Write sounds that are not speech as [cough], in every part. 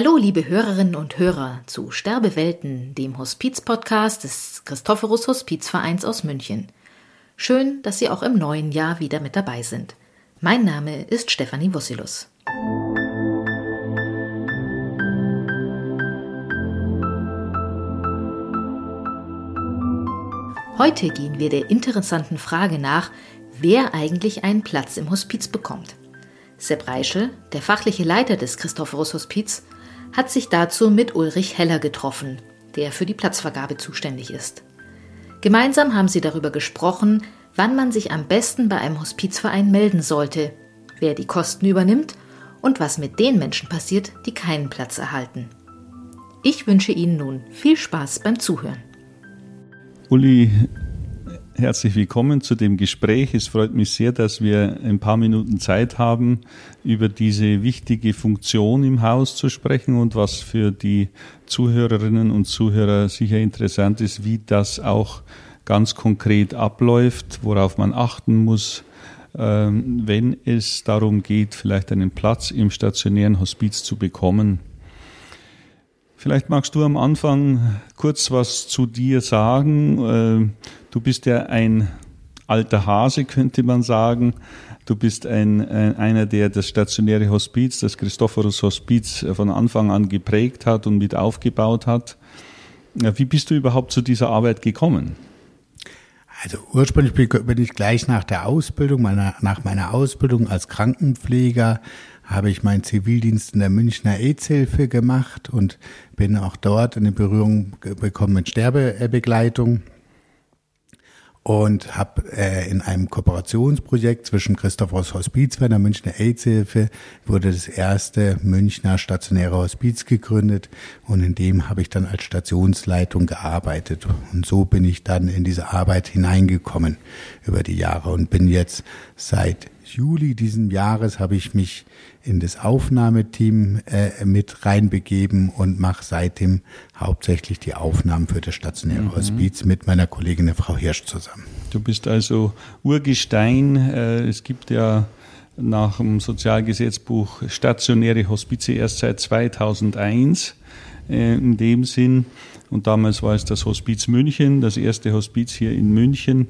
Hallo, liebe Hörerinnen und Hörer zu Sterbewelten, dem Hospiz-Podcast des Christophorus Hospizvereins aus München. Schön, dass Sie auch im neuen Jahr wieder mit dabei sind. Mein Name ist Stefanie Wussilus. Heute gehen wir der interessanten Frage nach, wer eigentlich einen Platz im Hospiz bekommt. Sepp Reischel, der fachliche Leiter des Christophorus Hospiz, hat sich dazu mit Ulrich Heller getroffen, der für die Platzvergabe zuständig ist. Gemeinsam haben sie darüber gesprochen, wann man sich am besten bei einem Hospizverein melden sollte, wer die Kosten übernimmt und was mit den Menschen passiert, die keinen Platz erhalten. Ich wünsche Ihnen nun viel Spaß beim Zuhören. Uli, herzlich willkommen zu dem Gespräch. Es freut mich sehr, dass wir ein paar Minuten Zeit haben, über diese wichtige Funktion im Haus zu sprechen und was für die Zuhörerinnen und Zuhörer sicher interessant ist, wie das auch ganz konkret abläuft, worauf man achten muss, ähm, wenn es darum geht, vielleicht einen Platz im stationären Hospiz zu bekommen. Vielleicht magst du am Anfang kurz was zu dir sagen. Du bist ja ein alter Hase, könnte man sagen. Du bist ein, ein, einer, der das stationäre Hospiz, das Christophorus Hospiz von Anfang an geprägt hat und mit aufgebaut hat. Wie bist du überhaupt zu dieser Arbeit gekommen? Also ursprünglich bin ich gleich nach der Ausbildung, meiner, nach meiner Ausbildung als Krankenpfleger habe ich meinen Zivildienst in der Münchner AIDS-Hilfe gemacht und bin auch dort in Berührung gekommen mit Sterbebegleitung und habe äh, in einem Kooperationsprojekt zwischen Christophors Hospiz bei der Münchner AIDS-Hilfe wurde das erste Münchner stationäre Hospiz gegründet und in dem habe ich dann als Stationsleitung gearbeitet. Und so bin ich dann in diese Arbeit hineingekommen über die Jahre und bin jetzt seit Juli diesen Jahres habe ich mich in das Aufnahmeteam äh, mit reinbegeben und mache seitdem hauptsächlich die Aufnahmen für das stationäre mhm. Hospiz mit meiner Kollegin Frau Hirsch zusammen. Du bist also Urgestein. Äh, es gibt ja nach dem Sozialgesetzbuch stationäre Hospize erst seit 2001 äh, in dem Sinn. Und damals war es das Hospiz München, das erste Hospiz hier in München,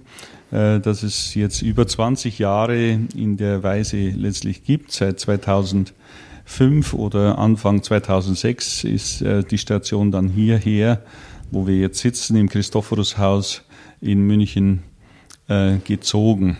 äh, das es jetzt über 20 Jahre in der Weise letztlich gibt. Seit 2005 oder Anfang 2006 ist äh, die Station dann hierher, wo wir jetzt sitzen, im Christophorushaus in München äh, gezogen.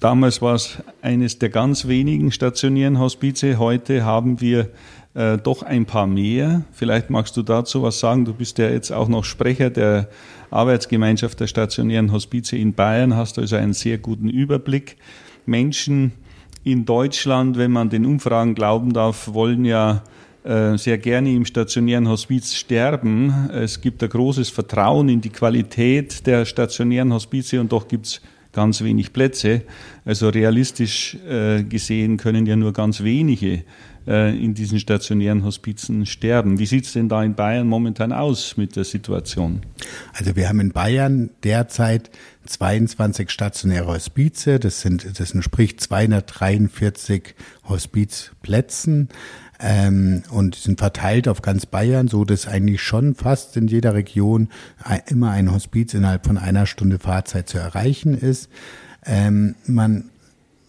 Damals war es eines der ganz wenigen stationären Hospize. Heute haben wir äh, doch ein paar mehr. Vielleicht magst du dazu was sagen. Du bist ja jetzt auch noch Sprecher der Arbeitsgemeinschaft der stationären Hospize in Bayern, hast also einen sehr guten Überblick. Menschen in Deutschland, wenn man den Umfragen glauben darf, wollen ja äh, sehr gerne im stationären Hospiz sterben. Es gibt ein großes Vertrauen in die Qualität der stationären Hospize und doch gibt es ganz wenig Plätze. Also realistisch äh, gesehen können ja nur ganz wenige äh, in diesen stationären Hospizen sterben. Wie sieht es denn da in Bayern momentan aus mit der Situation? Also wir haben in Bayern derzeit 22 stationäre Hospize, das sind, das entspricht 243 Hospizplätzen ähm, und sind verteilt auf ganz Bayern, so dass eigentlich schon fast in jeder Region immer ein Hospiz innerhalb von einer Stunde Fahrzeit zu erreichen ist. Ähm, man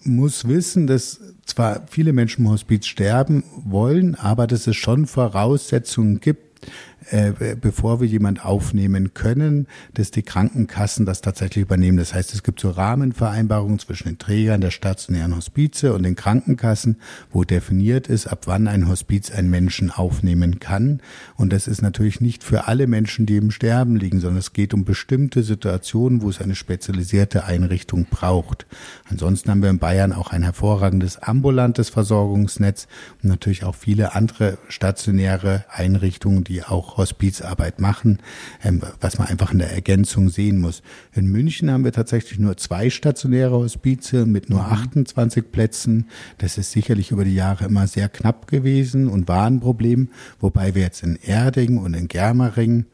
muss wissen, dass zwar viele Menschen im Hospiz sterben wollen, aber dass es schon Voraussetzungen gibt, äh, bevor wir jemand aufnehmen können, dass die Krankenkassen das tatsächlich übernehmen. Das heißt, es gibt so Rahmenvereinbarungen zwischen den Trägern der stationären Hospize und den Krankenkassen, wo definiert ist, ab wann ein Hospiz einen Menschen aufnehmen kann. Und das ist natürlich nicht für alle Menschen, die im Sterben liegen, sondern es geht um bestimmte Situationen, wo es eine spezialisierte Einrichtung braucht. Ansonsten haben wir in Bayern auch ein hervorragendes ambulantes Versorgungsnetz und natürlich auch viele andere stationäre Einrichtungen, die auch Hospizarbeit machen, ähm, was man einfach in der Ergänzung sehen muss. In München haben wir tatsächlich nur zwei stationäre Hospize mit nur 28 mhm. Plätzen. Das ist sicherlich über die Jahre immer sehr knapp gewesen und war ein Problem, wobei wir jetzt in Erding und in Germering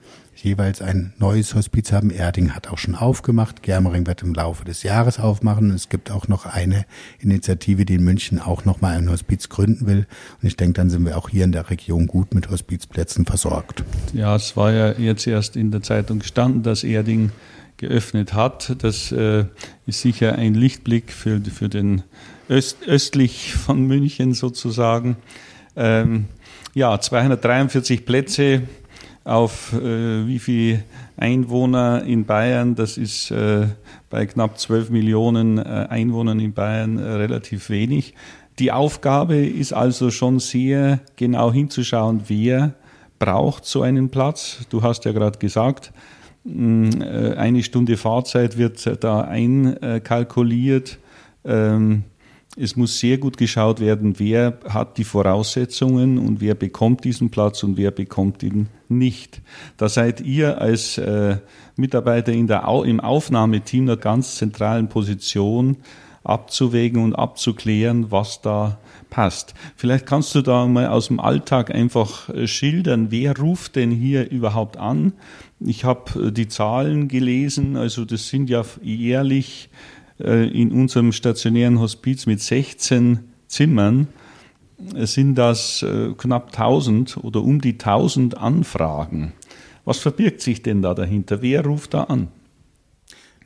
jeweils ein neues Hospiz haben. Erding hat auch schon aufgemacht. Germering wird im Laufe des Jahres aufmachen. Es gibt auch noch eine Initiative, die in München auch noch mal ein Hospiz gründen will. Und ich denke, dann sind wir auch hier in der Region gut mit Hospizplätzen versorgt. Ja, es war ja jetzt erst in der Zeitung gestanden, dass Erding geöffnet hat. Das äh, ist sicher ein Lichtblick für, für den Öst, östlich von München sozusagen. Ähm, ja, 243 Plätze auf äh, wie viel Einwohner in Bayern, das ist äh, bei knapp 12 Millionen äh, Einwohnern in Bayern äh, relativ wenig. Die Aufgabe ist also schon sehr genau hinzuschauen, wer braucht so einen Platz. Du hast ja gerade gesagt, mh, äh, eine Stunde Fahrzeit wird da einkalkuliert. Ähm, es muss sehr gut geschaut werden, wer hat die Voraussetzungen und wer bekommt diesen Platz und wer bekommt ihn nicht. Da seid ihr als äh, Mitarbeiter in der, im Aufnahmeteam einer ganz zentralen Position abzuwägen und abzuklären, was da passt. Vielleicht kannst du da mal aus dem Alltag einfach äh, schildern, wer ruft denn hier überhaupt an? Ich habe äh, die Zahlen gelesen, also das sind ja jährlich äh, in unserem stationären Hospiz mit 16 Zimmern sind das äh, knapp 1000 oder um die 1000 Anfragen. Was verbirgt sich denn da dahinter? Wer ruft da an?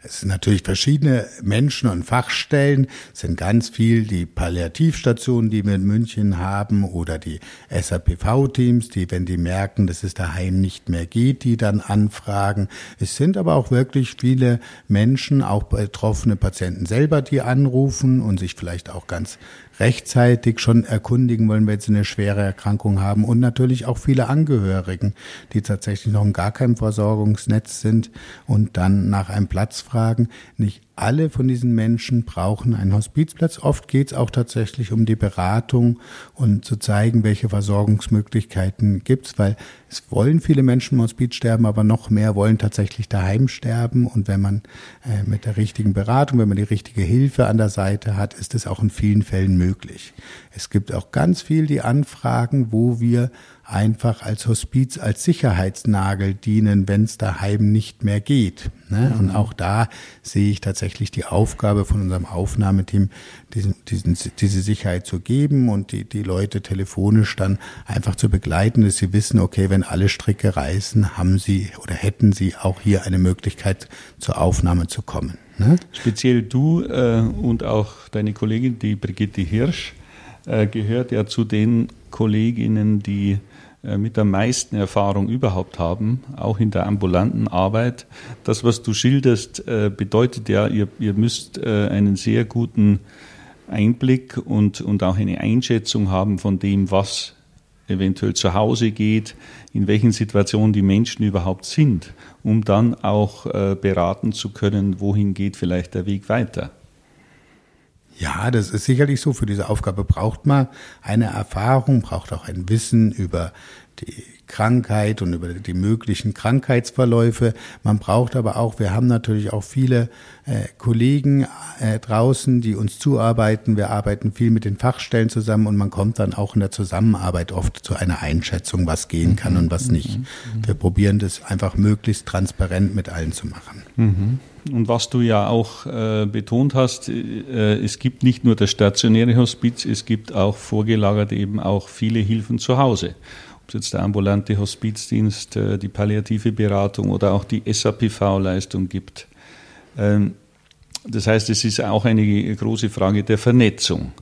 Es sind natürlich verschiedene Menschen und Fachstellen. Es sind ganz viel die Palliativstationen, die wir in München haben oder die SAPV-Teams, die, wenn die merken, dass es daheim nicht mehr geht, die dann anfragen. Es sind aber auch wirklich viele Menschen, auch betroffene Patienten selber, die anrufen und sich vielleicht auch ganz rechtzeitig schon erkundigen wollen, wenn sie eine schwere Erkrankung haben und natürlich auch viele Angehörigen, die tatsächlich noch in gar keinem Versorgungsnetz sind und dann nach einem Platz fragen. Nicht alle von diesen Menschen brauchen einen Hospizplatz. Oft geht es auch tatsächlich um die Beratung und zu zeigen, welche Versorgungsmöglichkeiten gibt es, weil es wollen viele Menschen im Hospiz sterben, aber noch mehr wollen tatsächlich daheim sterben. Und wenn man äh, mit der richtigen Beratung, wenn man die richtige Hilfe an der Seite hat, ist es auch in vielen Fällen möglich. Es gibt auch ganz viel die Anfragen, wo wir einfach als Hospiz, als Sicherheitsnagel dienen, wenn es daheim nicht mehr geht. Ne? Mhm. Und auch da sehe ich tatsächlich die Aufgabe von unserem Aufnahmeteam, diesen, diesen, diese Sicherheit zu geben und die, die Leute telefonisch dann einfach zu begleiten, dass sie wissen, okay, wenn alle Stricke reißen, haben sie oder hätten sie auch hier eine Möglichkeit zur Aufnahme zu kommen. Ne? Speziell du äh, und auch deine Kollegin, die Brigitte Hirsch, äh, gehört ja zu den Kolleginnen, die mit der meisten Erfahrung überhaupt haben, auch in der ambulanten Arbeit. Das, was du schilderst, äh, bedeutet ja, ihr, ihr müsst äh, einen sehr guten Einblick und, und auch eine Einschätzung haben von dem, was eventuell zu Hause geht, in welchen Situationen die Menschen überhaupt sind, um dann auch beraten zu können, wohin geht vielleicht der Weg weiter. Ja, das ist sicherlich so. Für diese Aufgabe braucht man eine Erfahrung, braucht auch ein Wissen über die Krankheit und über die möglichen Krankheitsverläufe. Man braucht aber auch, wir haben natürlich auch viele äh, Kollegen äh, draußen, die uns zuarbeiten. Wir arbeiten viel mit den Fachstellen zusammen und man kommt dann auch in der Zusammenarbeit oft zu einer Einschätzung, was gehen kann und was nicht. Mhm. Wir probieren das einfach möglichst transparent mit allen zu machen. Mhm. Und was du ja auch äh, betont hast, äh, es gibt nicht nur das stationäre Hospiz, es gibt auch vorgelagert eben auch viele Hilfen zu Hause. Ob es jetzt der ambulante Hospizdienst, äh, die palliative Beratung oder auch die SAPV-Leistung gibt. Ähm, das heißt, es ist auch eine große Frage der Vernetzung.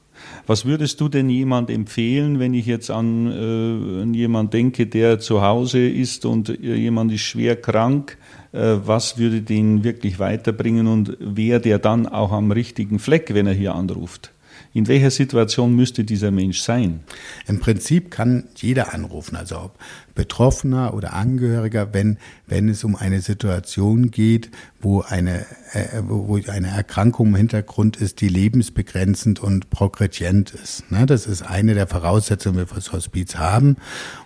Was würdest du denn jemand empfehlen, wenn ich jetzt an, äh, an jemand denke, der zu Hause ist und äh, jemand ist schwer krank? Äh, was würde den wirklich weiterbringen und wäre der dann auch am richtigen Fleck, wenn er hier anruft? In welcher Situation müsste dieser Mensch sein? Im Prinzip kann jeder anrufen, also ob Betroffener oder Angehöriger, wenn, wenn es um eine Situation geht, wo eine, äh, wo eine Erkrankung im Hintergrund ist, die lebensbegrenzend und progredient ist. Ne? Das ist eine der Voraussetzungen, die wir fürs Hospiz haben.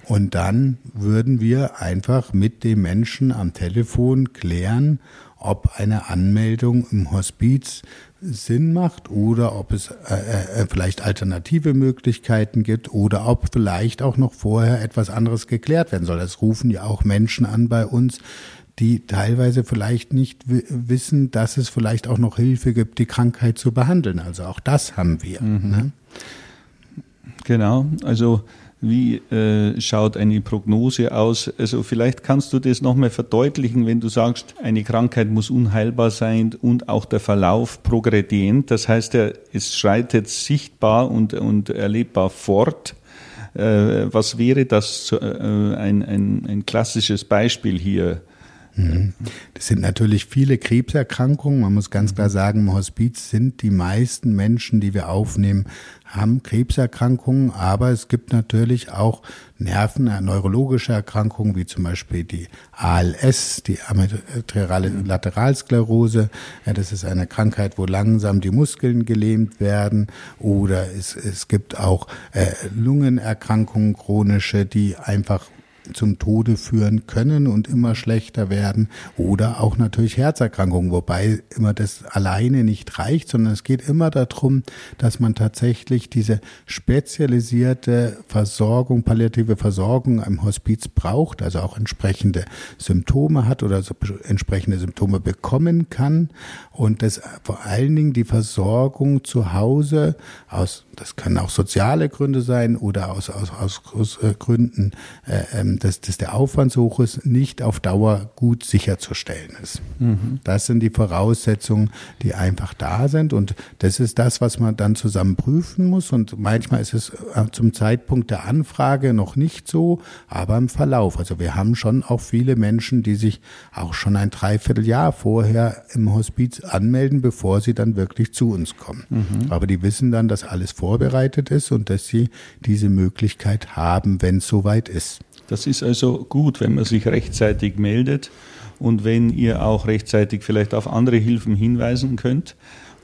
Und dann würden wir einfach mit dem Menschen am Telefon klären, ob eine Anmeldung im Hospiz Sinn macht oder ob es äh, äh, vielleicht alternative Möglichkeiten gibt oder ob vielleicht auch noch vorher etwas anderes geklärt werden soll. Das rufen ja auch Menschen an bei uns, die teilweise vielleicht nicht wissen, dass es vielleicht auch noch Hilfe gibt, die Krankheit zu behandeln. Also auch das haben wir. Mhm. Ne? Genau, also wie äh, schaut eine Prognose aus? Also vielleicht kannst du das nochmal verdeutlichen, wenn du sagst, eine Krankheit muss unheilbar sein und auch der Verlauf progredient. Das heißt, ja, es schreitet sichtbar und, und erlebbar fort. Äh, was wäre das äh, ein, ein, ein klassisches Beispiel hier? Mhm. Das sind natürlich viele Krebserkrankungen. Man muss ganz klar sagen, im Hospiz sind die meisten Menschen, die wir aufnehmen, haben Krebserkrankungen, aber es gibt natürlich auch Nerven, äh, neurologische Erkrankungen, wie zum Beispiel die ALS, die amyotrophe Lateralsklerose. Das ist eine Krankheit, wo langsam die Muskeln gelähmt werden. Oder es, es gibt auch äh, Lungenerkrankungen, chronische, die einfach zum Tode führen können und immer schlechter werden oder auch natürlich Herzerkrankungen, wobei immer das alleine nicht reicht, sondern es geht immer darum, dass man tatsächlich diese spezialisierte Versorgung, palliative Versorgung im Hospiz braucht, also auch entsprechende Symptome hat oder so entsprechende Symptome bekommen kann und das vor allen Dingen die Versorgung zu Hause aus, das können auch soziale Gründe sein oder aus, aus, aus, aus Gründen äh, ähm, dass, dass der Aufwand so hoch ist, nicht auf Dauer gut sicherzustellen ist. Mhm. Das sind die Voraussetzungen, die einfach da sind und das ist das, was man dann zusammen prüfen muss und manchmal ist es äh, zum Zeitpunkt der Anfrage noch nicht so, aber im Verlauf. Also wir haben schon auch viele Menschen, die sich auch schon ein Dreivierteljahr vorher im Hospiz anmelden, bevor sie dann wirklich zu uns kommen. Mhm. Aber die wissen dann, dass alles vorbereitet ist und dass sie diese Möglichkeit haben, wenn es soweit ist. Das ist also gut, wenn man sich rechtzeitig meldet und wenn ihr auch rechtzeitig vielleicht auf andere Hilfen hinweisen könnt.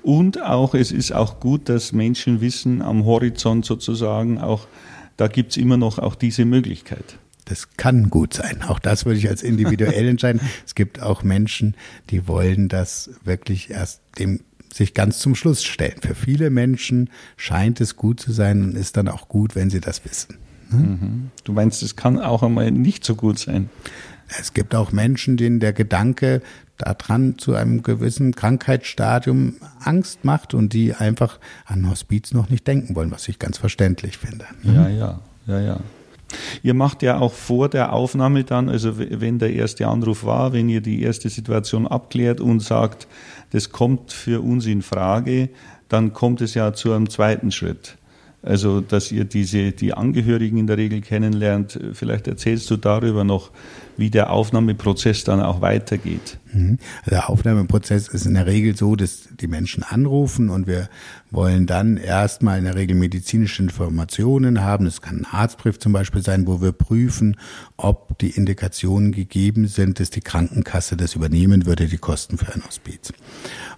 Und auch, es ist auch gut, dass Menschen wissen, am Horizont sozusagen auch, da gibt es immer noch auch diese Möglichkeit. Das kann gut sein. Auch das würde ich als individuell [laughs] entscheiden. Es gibt auch Menschen, die wollen das wirklich erst dem sich ganz zum Schluss stellen. Für viele Menschen scheint es gut zu sein und ist dann auch gut, wenn sie das wissen. Mhm. Du meinst, es kann auch einmal nicht so gut sein? Es gibt auch Menschen, denen der Gedanke daran zu einem gewissen Krankheitsstadium Angst macht und die einfach an Hospiz noch nicht denken wollen, was ich ganz verständlich finde. Ja, ja, ja, ja. Ihr macht ja auch vor der Aufnahme dann, also wenn der erste Anruf war, wenn ihr die erste Situation abklärt und sagt, das kommt für uns in Frage, dann kommt es ja zu einem zweiten Schritt. Also, dass ihr diese, die Angehörigen in der Regel kennenlernt. Vielleicht erzählst du darüber noch, wie der Aufnahmeprozess dann auch weitergeht. Mhm. Der Aufnahmeprozess ist in der Regel so, dass die Menschen anrufen und wir wollen dann erstmal in der Regel medizinische Informationen haben. Es kann ein Arztbrief zum Beispiel sein, wo wir prüfen, ob die Indikationen gegeben sind, dass die Krankenkasse das übernehmen würde, die Kosten für ein Hospiz.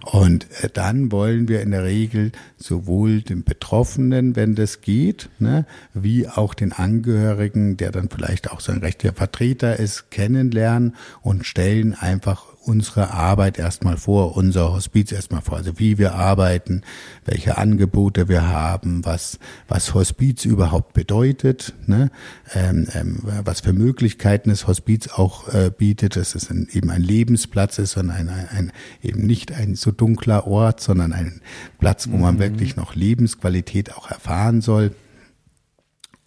Und äh, dann wollen wir in der Regel sowohl den Betroffenen, wenn das geht, ne, wie auch den Angehörigen, der dann vielleicht auch so ein rechtlicher Vertreter ist, kennenlernen und stellen einfach unsere Arbeit erstmal vor, unser Hospiz erstmal vor, also wie wir arbeiten, welche Angebote wir haben, was, was Hospiz überhaupt bedeutet, ne? ähm, ähm, was für Möglichkeiten das Hospiz auch äh, bietet, dass es ein, eben ein Lebensplatz ist und ein, ein, ein, eben nicht ein so dunkler Ort, sondern ein Platz, wo man mhm. wirklich noch Lebensqualität auch erfahren soll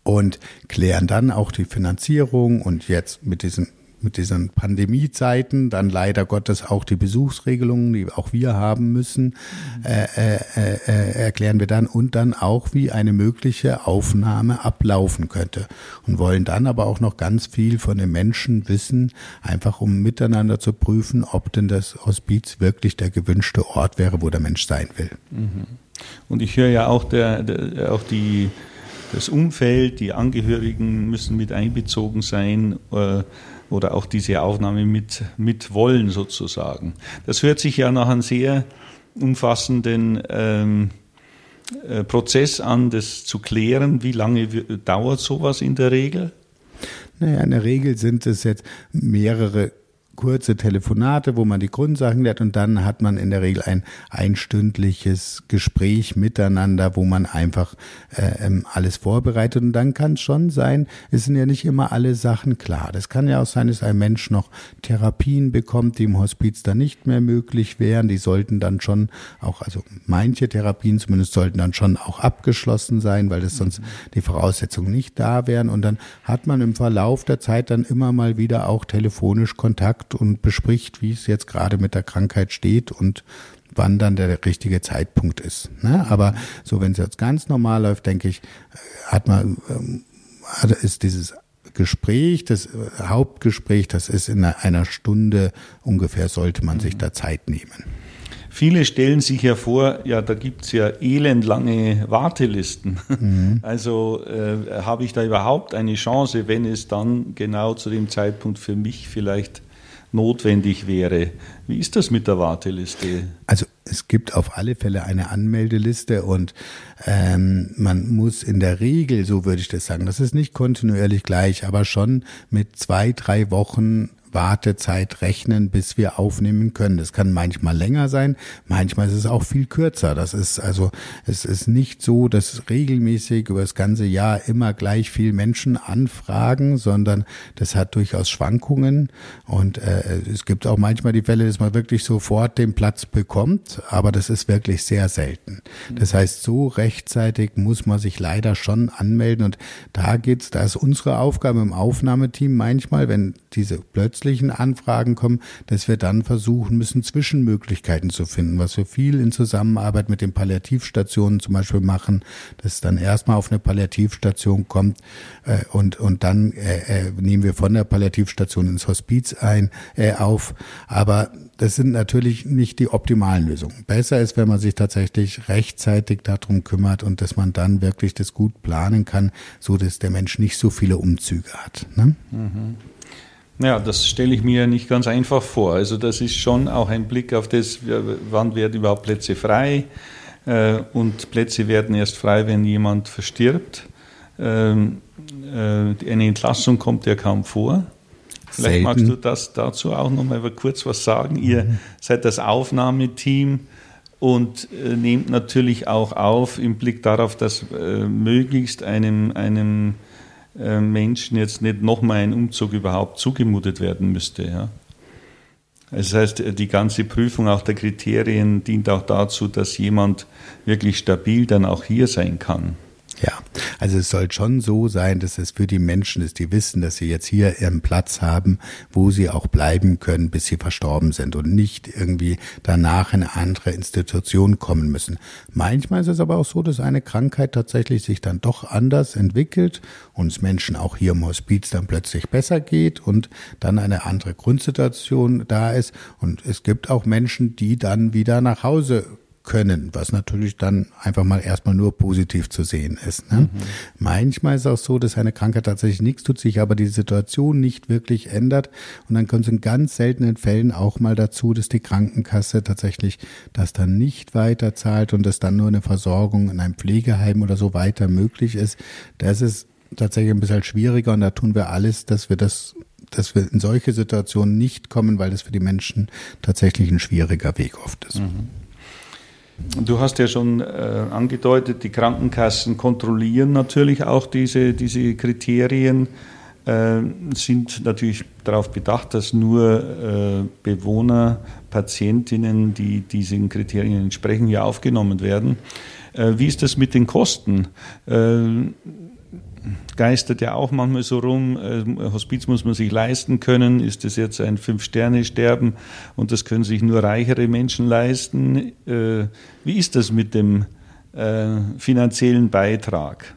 und klären dann auch die Finanzierung und jetzt mit diesem mit diesen Pandemiezeiten, dann leider Gottes auch die Besuchsregelungen, die auch wir haben müssen, äh, äh, äh, erklären wir dann und dann auch, wie eine mögliche Aufnahme ablaufen könnte und wollen dann aber auch noch ganz viel von den Menschen wissen, einfach um miteinander zu prüfen, ob denn das Hospiz wirklich der gewünschte Ort wäre, wo der Mensch sein will. Mhm. Und ich höre ja auch, der, der, auch die das Umfeld, die Angehörigen müssen mit einbezogen sein. Äh, oder auch diese Aufnahme mit, mit wollen sozusagen. Das hört sich ja nach einem sehr umfassenden ähm, äh, Prozess an, das zu klären. Wie lange dauert sowas in der Regel? Naja, in der Regel sind es jetzt mehrere kurze Telefonate, wo man die Grundsachen lernt und dann hat man in der Regel ein einstündliches Gespräch miteinander, wo man einfach äh, ähm, alles vorbereitet und dann kann es schon sein, es sind ja nicht immer alle Sachen klar. Das kann ja auch sein, dass ein Mensch noch Therapien bekommt, die im Hospiz dann nicht mehr möglich wären. Die sollten dann schon auch, also manche Therapien zumindest sollten dann schon auch abgeschlossen sein, weil das sonst die Voraussetzungen nicht da wären und dann hat man im Verlauf der Zeit dann immer mal wieder auch telefonisch Kontakt sagt und bespricht, wie es jetzt gerade mit der Krankheit steht und wann dann der richtige Zeitpunkt ist. Ne? Aber so, wenn es jetzt ganz normal läuft, denke ich, hat man, ähm, ist dieses Gespräch, das äh, Hauptgespräch, das ist in einer Stunde ungefähr, sollte man sich da Zeit nehmen. Viele stellen sich ja vor, ja, da gibt es ja elendlange Wartelisten. Mhm. [laughs] Also äh, habe ich da überhaupt eine Chance, wenn es dann genau zu dem Zeitpunkt für mich vielleicht notwendig wäre. Wie ist das mit der Warteliste? Also es gibt auf alle Fälle eine Anmeldeliste und ähm, man muss in der Regel, so würde ich das sagen, das ist nicht kontinuierlich gleich, aber schon mit zwei, drei Wochen Wartezeit rechnen, bis wir aufnehmen können. Das kann manchmal länger sein, manchmal ist es auch viel kürzer. Das ist also, es ist nicht so, dass regelmäßig über das ganze Jahr immer gleich viel Menschen anfragen, sondern das hat durchaus Schwankungen und äh, es gibt auch manchmal die Fälle, dass man wirklich sofort den Platz bekommt, aber das ist wirklich sehr selten. Das heißt, so rechtzeitig muss man sich leider schon anmelden und da geht's, da ist unsere Aufgabe im Aufnahmeteam manchmal, wenn diese plötzlich plötzlichen Anfragen kommen, dass wir dann versuchen müssen, Zwischenmöglichkeiten zu finden, was wir viel in Zusammenarbeit mit den Palliativstationen zum Beispiel machen, dass dann erstmal auf eine Palliativstation kommt äh, und, und dann äh, äh, nehmen wir von der Palliativstation ins Hospiz ein, äh, auf. Aber das sind natürlich nicht die optimalen Lösungen. Besser ist, wenn man sich tatsächlich rechtzeitig darum kümmert und dass man dann wirklich das gut planen kann, so dass der Mensch nicht so viele Umzüge hat. Ne? Mhm. Ja, das stelle ich mir nicht ganz einfach vor. Also das ist schon auch ein Blick auf das, wann werden überhaupt Plätze frei. Äh, und Plätze werden erst frei, wenn jemand verstirbt. Ähm, äh, eine Entlassung kommt ja kaum vor. Vielleicht Selten. magst du das dazu auch noch mal kurz was sagen. Ihr mhm. seid das Aufnahmeteam und äh, nehmt natürlich auch auf im Blick darauf, dass möglichst einem, einem Menschen jetzt nicht nochmal ein Umzug überhaupt zugemutet werden müsste. Ja. Das heißt, die ganze Prüfung auch der Kriterien dient auch dazu, dass jemand wirklich stabil dann auch hier sein kann. Ja, also es soll schon so sein, dass es für die Menschen ist, die wissen, dass sie jetzt hier ihren Platz haben, wo sie auch bleiben können, bis sie verstorben sind und nicht irgendwie danach in eine andere Institution kommen müssen. Manchmal ist es aber auch so, dass eine Krankheit tatsächlich sich dann doch anders entwickelt und es Menschen auch hier im Hospiz dann plötzlich besser geht und dann eine andere Grundsituation da ist. Und es gibt auch Menschen, die dann wieder nach Hause können, was natürlich dann einfach mal erstmal nur positiv zu sehen ist. Ne? Mhm. Manchmal ist es auch so, dass eine Krankheit tatsächlich nichts tut, sich aber die Situation nicht wirklich ändert und dann kommt es in ganz seltenen Fällen auch mal dazu, dass die Krankenkasse tatsächlich das dann nicht weiter zahlt und dass dann nur eine Versorgung in einem Pflegeheim oder so weiter möglich ist. Das ist tatsächlich ein bisschen schwieriger und da tun wir alles, dass wir das dass wir in solche Situationen nicht kommen, weil das für die Menschen tatsächlich ein schwieriger Weg oft ist. Mhm. Du hast ja schon äh, angedeutet, die Krankenkassen kontrollieren natürlich auch diese, diese Kriterien, äh, sind natürlich darauf bedacht, dass nur äh, Bewohner, Patientinnen, die diesen Kriterien entsprechen, hier aufgenommen werden. Äh, wie ist das mit den Kosten? Geistert ja auch manchmal so rum, äh, Hospiz muss man sich leisten können, ist das jetzt ein Fünf-Sterne-Sterben und das können sich nur reichere Menschen leisten. Äh, wie ist das mit dem äh, finanziellen Beitrag?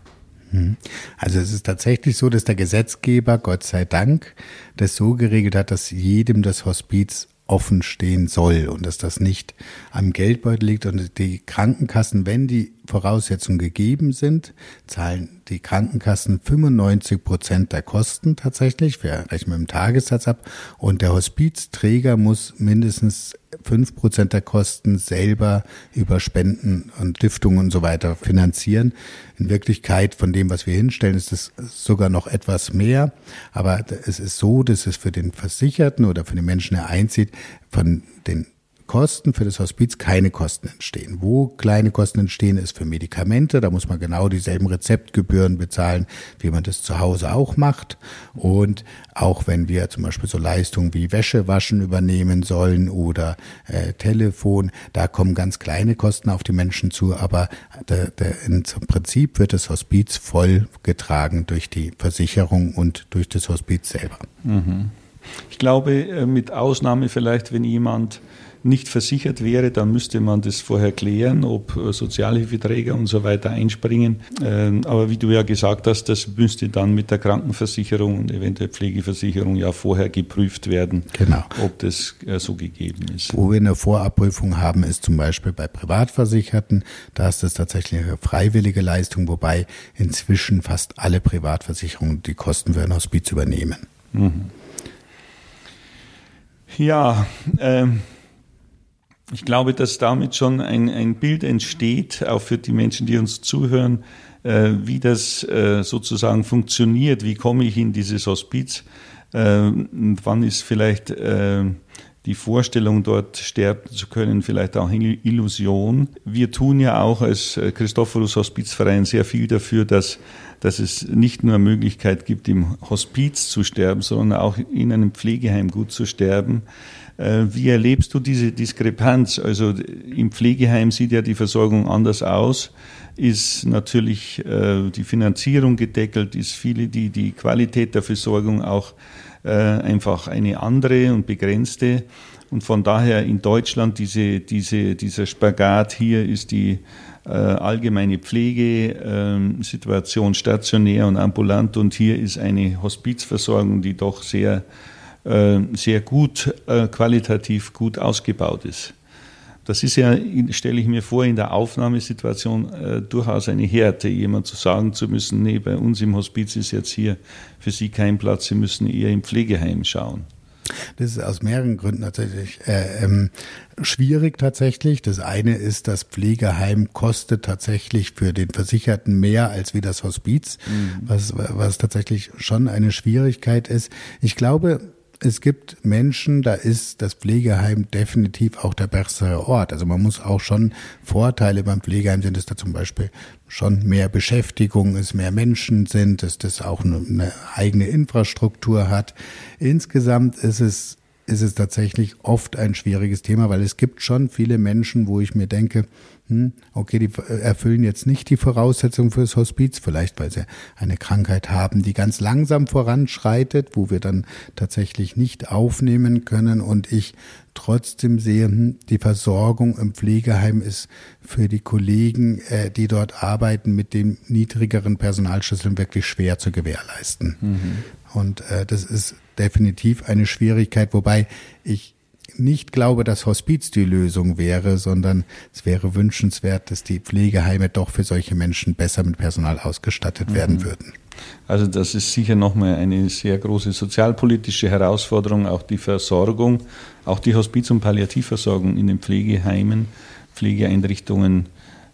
Hm. Also es ist tatsächlich so, dass der Gesetzgeber, Gott sei Dank, das so geregelt hat, dass jedem das Hospiz offen stehen soll und dass das nicht am Geldbeutel liegt und die Krankenkassen, wenn die Voraussetzungen gegeben sind, zahlen die Krankenkassen 95 Prozent der Kosten tatsächlich. Wir rechnen mit dem Tagessatz ab. Und der Hospizträger muss mindestens fünf Prozent der Kosten selber über Spenden und Stiftungen und so weiter finanzieren. In Wirklichkeit von dem, was wir hinstellen, ist es sogar noch etwas mehr. Aber es ist so, dass es für den Versicherten oder für den Menschen, der einzieht, von den Kosten für das Hospiz keine Kosten entstehen. Wo kleine Kosten entstehen, ist für Medikamente. Da muss man genau dieselben Rezeptgebühren bezahlen, wie man das zu Hause auch macht. Und auch wenn wir zum Beispiel so Leistungen wie Wäsche waschen übernehmen sollen oder äh, Telefon, da kommen ganz kleine Kosten auf die Menschen zu. Aber der, der, im Prinzip wird das Hospiz voll getragen durch die Versicherung und durch das Hospiz selber. Mhm. Ich glaube, äh, mit Ausnahme vielleicht, wenn jemand nicht versichert wäre, dann müsste man das vorher klären, ob äh, Sozialhilfeträger und so weiter einspringen. Ähm, aber wie du ja gesagt hast, das müsste dann mit der Krankenversicherung und eventuell Pflegeversicherung ja vorher geprüft werden, genau. ob das äh, so gegeben ist. Wo wir eine Vorabprüfung haben, ist zum Beispiel bei Privatversicherten. Da ist das tatsächlich eine freiwillige Leistung, wobei inzwischen fast alle Privatversicherungen die Kosten für ein Hospiz übernehmen. Mhm. Ja, ähm, ich glaube, dass damit schon ein, ein Bild entsteht, auch für die Menschen, die uns zuhören, äh, wie das äh, sozusagen funktioniert. Wie komme ich in dieses Hospiz? Äh, wann ist vielleicht äh, die Vorstellung, dort sterben zu können, vielleicht auch eine Illusion. Wir tun ja auch als äh, Christophorus Hospizverein sehr viel dafür, dass, dass es nicht nur Möglichkeit gibt, im Hospiz zu sterben, sondern auch in einem Pflegeheim gut zu sterben. Äh, wie erlebst du diese Diskrepanz? Also im Pflegeheim sieht ja die Versorgung anders aus, ist natürlich äh, die Finanzierung gedeckelt, ist viele die, die Qualität der Versorgung auch äh, einfach eine andere und begrenzte. Und von daher in Deutschland diese, dieser Spagat hier ist die allgemeine Pflegesituation stationär und ambulant und hier ist eine Hospizversorgung, die doch sehr sehr gut, äh, qualitativ gut ausgebaut ist. Das ist ja, stelle ich mir vor, in der Aufnahmesituation äh, durchaus eine Härte, jemand zu sagen zu müssen, nee, bei uns im Hospiz ist jetzt hier für Sie kein Platz, Sie müssen eher im Pflegeheim schauen. Das ist aus mehreren Gründen tatsächlich äh, ähm, schwierig tatsächlich. Das eine ist, das Pflegeheim kostet tatsächlich für den Versicherten mehr als wie das Hospiz, mhm. was, was tatsächlich schon eine Schwierigkeit ist. Ich glaube, es gibt Menschen, da ist das Pflegeheim definitiv auch der bessere Ort. Also man muss auch schon Vorteile beim Pflegeheim sind, dass da zum Beispiel schon mehr Beschäftigung ist, mehr Menschen sind, dass das auch eine, eine eigene Infrastruktur hat. Insgesamt ist es ist es tatsächlich oft ein schwieriges Thema, weil es gibt schon viele Menschen, wo ich mir denke, hm, okay, die erfüllen jetzt nicht die Voraussetzungen fürs Hospiz, vielleicht weil sie eine Krankheit haben, die ganz langsam voranschreitet, wo wir dann tatsächlich nicht aufnehmen können und ich trotzdem sehe, hm, die Versorgung im Pflegeheim ist für die Kollegen, äh, die dort arbeiten, mit dem niedrigeren Personalschlüsseln wirklich schwer zu gewährleisten. Mhm. Und äh, das ist definitiv eine Schwierigkeit, wobei ich nicht glaube, dass Hospiz die Lösung wäre, sondern es wäre wünschenswert, dass die Pflegeheime doch für solche Menschen besser mit Personal ausgestattet mhm. werden würden. Also das ist sicher nochmal eine sehr große sozialpolitische Herausforderung, auch die Versorgung, auch die Hospiz- und Palliativversorgung in den Pflegeheimen, Pflegeeinrichtungen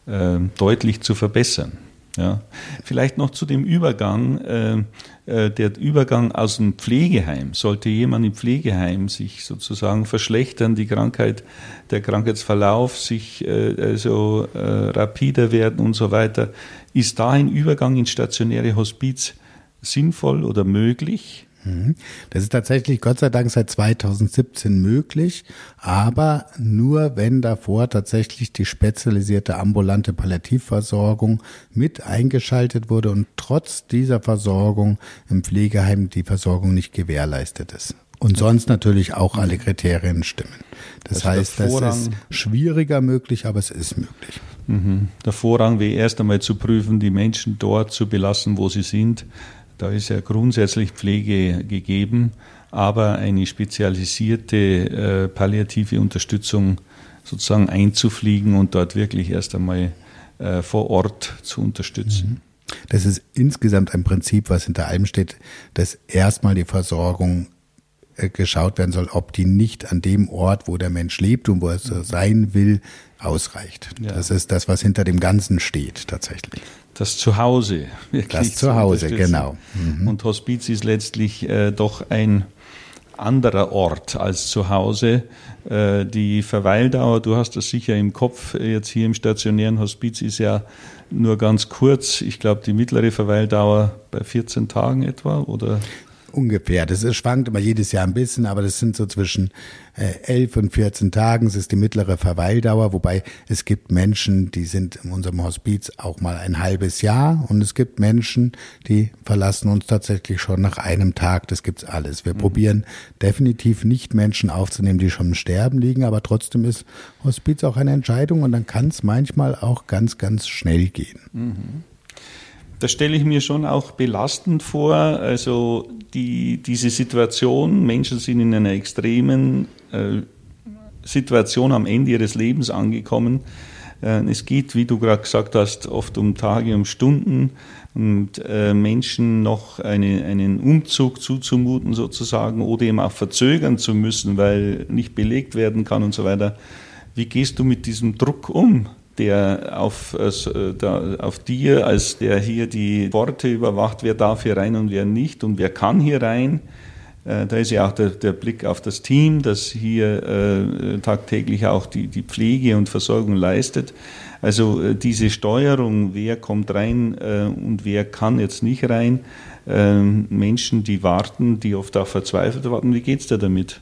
äh, deutlich zu verbessern. Ja. Vielleicht noch zu dem Übergang, äh, äh, der Übergang aus dem Pflegeheim. Sollte jemand im Pflegeheim sich sozusagen verschlechtern, die Krankheit, der Krankheitsverlauf sich äh, also rapider werden und so weiter, ist da ein Übergang ins stationäre Hospiz sinnvoll oder möglich? Mhm. Das ist tatsächlich Gott sei Dank seit 2017 möglich, aber nur wenn davor tatsächlich die spezialisierte ambulante Palliativversorgung mit eingeschaltet wurde und trotz dieser Versorgung im Pflegeheim die Versorgung nicht gewährleistet ist. Und sonst natürlich auch alle Kriterien stimmen. Das also heißt, das ist schwieriger möglich, aber es ist möglich. Mhm. Der Vorrang wäre erst einmal zu prüfen, die Menschen dort zu belassen, wo sie sind da ist ja grundsätzlich Pflege gegeben, aber eine spezialisierte äh, palliative Unterstützung sozusagen einzufliegen und dort wirklich erst einmal äh, vor Ort zu unterstützen. Mhm. Das ist insgesamt ein Prinzip, was hinter allem steht, dass erstmal die Versorgung geschaut werden soll, ob die nicht an dem Ort, wo der Mensch lebt und wo er so sein will, ausreicht. Ja. Das ist das, was hinter dem Ganzen steht, tatsächlich. Das Zuhause. [laughs] Das Zuhause, genau. Mhm. Und Hospiz ist letztlich äh, doch ein anderer Ort als zu Hause. Äh, die Verweildauer, du hast das sicher im Kopf, jetzt hier im stationären Hospiz ist ja nur ganz kurz. Ich glaube, die mittlere Verweildauer bei 14 Tagen etwa, oder? Ungefähr. Das ist, schwankt immer jedes Jahr ein bisschen, aber das sind so zwischen äh, 11 und 14 Tagen. Das ist die mittlere Verweildauer, wobei es gibt Menschen, die sind in unserem Hospiz auch mal ein halbes Jahr und es gibt Menschen, die verlassen uns tatsächlich schon nach einem Tag. Das gibt's alles. Wir mhm. probieren definitiv nicht Menschen aufzunehmen, die schon im Sterben liegen, aber trotzdem ist Hospiz auch eine Entscheidung und dann kann es manchmal auch ganz, ganz schnell gehen. Mhm. Das stelle ich mir schon auch belastend vor. Also die, diese Situation, Menschen sind in einer extremen äh, Situation am Ende ihres Lebens angekommen. Äh, es geht, wie du gerade gesagt hast, oft um Tage, um Stunden und äh, Menschen noch eine, einen Umzug zuzumuten sozusagen oder eben auch verzögern zu müssen, weil nicht belegt werden kann und so weiter. Wie gehst du mit diesem Druck um? Der auf, äh, da, auf dir, als der hier die Worte überwacht, wer darf hier rein und wer nicht und wer kann hier rein. Äh, da ist ja auch der, der Blick auf das Team, das hier äh, tagtäglich auch die, die Pflege und Versorgung leistet. Also äh, diese Steuerung, wer kommt rein äh, und wer kann jetzt nicht rein. Ähm, Menschen, die warten, die oft auch verzweifelt warten. Wie geht es dir damit?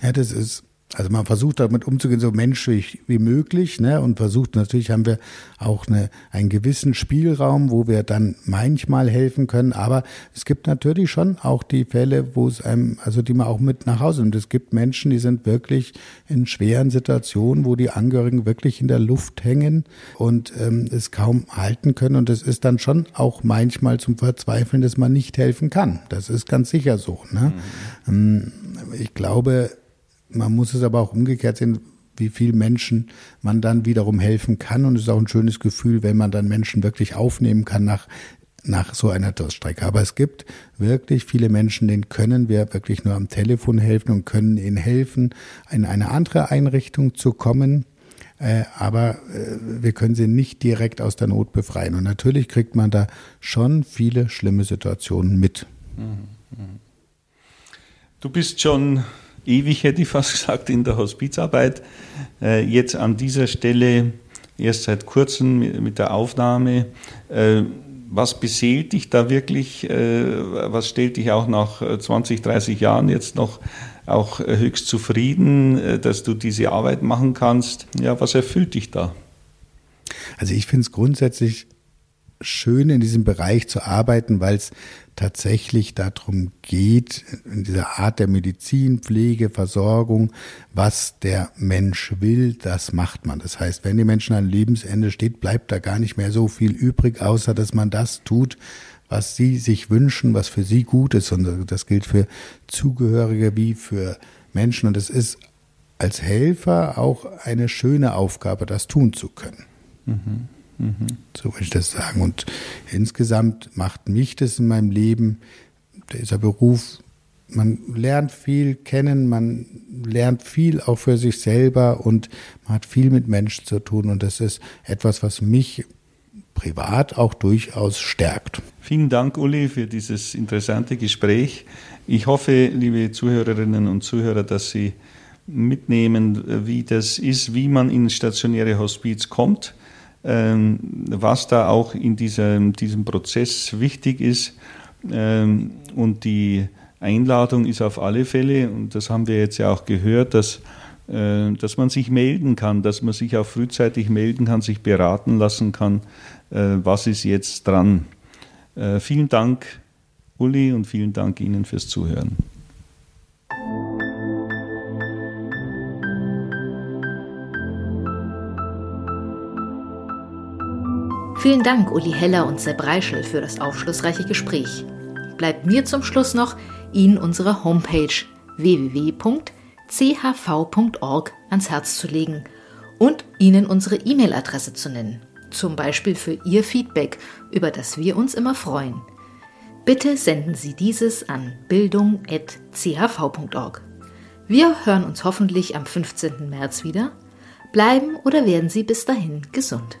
Ja, das ist also man versucht damit umzugehen, so menschlich wie möglich, ne? Und versucht natürlich haben wir auch eine, einen gewissen Spielraum, wo wir dann manchmal helfen können. Aber es gibt natürlich schon auch die Fälle, wo es einem, also die man auch mit nach Hause nimmt. Es gibt Menschen, die sind wirklich in schweren Situationen, wo die Angehörigen wirklich in der Luft hängen und ähm, es kaum halten können. Und es ist dann schon auch manchmal zum Verzweifeln, dass man nicht helfen kann. Das ist ganz sicher so. Ne? Mhm. Ähm, ich glaube, man muss es aber auch umgekehrt sehen, wie viel Menschen man dann wiederum helfen kann. Und es ist auch ein schönes Gefühl, wenn man dann Menschen wirklich aufnehmen kann nach, nach so einer Durststrecke. Aber es gibt wirklich viele Menschen, denen können wir wirklich nur am Telefon helfen und können ihnen helfen, in eine andere Einrichtung zu kommen. Äh, aber äh, wir können sie nicht direkt aus der Not befreien. Und natürlich kriegt man da schon viele schlimme Situationen mit. Du bist schon ewig, hätte ich fast gesagt, in der Hospizarbeit. Äh, jetzt an dieser Stelle erst seit kurzem mit der Aufnahme. Äh, was beseelt dich da wirklich? Äh, was stellt dich auch nach 20, 30 Jahren jetzt noch auch höchst zufrieden, dass du diese Arbeit machen kannst? Ja, was erfüllt dich da? Also ich finde es grundsätzlich schön, in diesem Bereich zu arbeiten, weil es tatsächlich darum geht, in dieser Art der Medizin, Pflege, Versorgung, was der Mensch will, das macht man. Das heißt, wenn die Menschen an Lebensende steht, bleibt da gar nicht mehr so viel übrig, außer dass man das tut, was sie sich wünschen, was für sie gut ist. Und das gilt für Zugehörige wie für Menschen. Und es ist als Helfer auch eine schöne Aufgabe, das tun zu können. Mhm. So würde ich das sagen. Und insgesamt macht mich das in meinem Leben, dieser Beruf, man lernt viel kennen, man lernt viel auch für sich selber und man hat viel mit Menschen zu tun. Und das ist etwas, was mich privat auch durchaus stärkt. Vielen Dank, Uli, für dieses interessante Gespräch. Ich hoffe, liebe Zuhörerinnen und Zuhörer, dass Sie mitnehmen, wie das ist, wie man in stationäre Hospiz kommt was da auch in diesem, diesem Prozess wichtig ist. Ähm, und die Einladung ist auf alle Fälle, und das haben wir jetzt ja auch gehört, dass, äh, dass man sich melden kann, dass man sich auch frühzeitig melden kann, sich beraten lassen kann, äh, was ist jetzt dran. Äh, vielen Dank, Uli, und vielen Dank Ihnen fürs Zuhören. Vielen Dank, Uli Heller und Sepp Reischel, für das aufschlussreiche Gespräch. Bleibt mir zum Schluss noch, Ihnen unsere Homepage www.chv.org ans Herz zu legen und Ihnen unsere E-Mail-Adresse zu nennen zum Beispiel für Ihr Feedback, über das wir uns immer freuen. Bitte senden Sie dieses an bildung.chv.org. Wir hören uns hoffentlich am 15. März wieder. Bleiben oder werden Sie bis dahin gesund.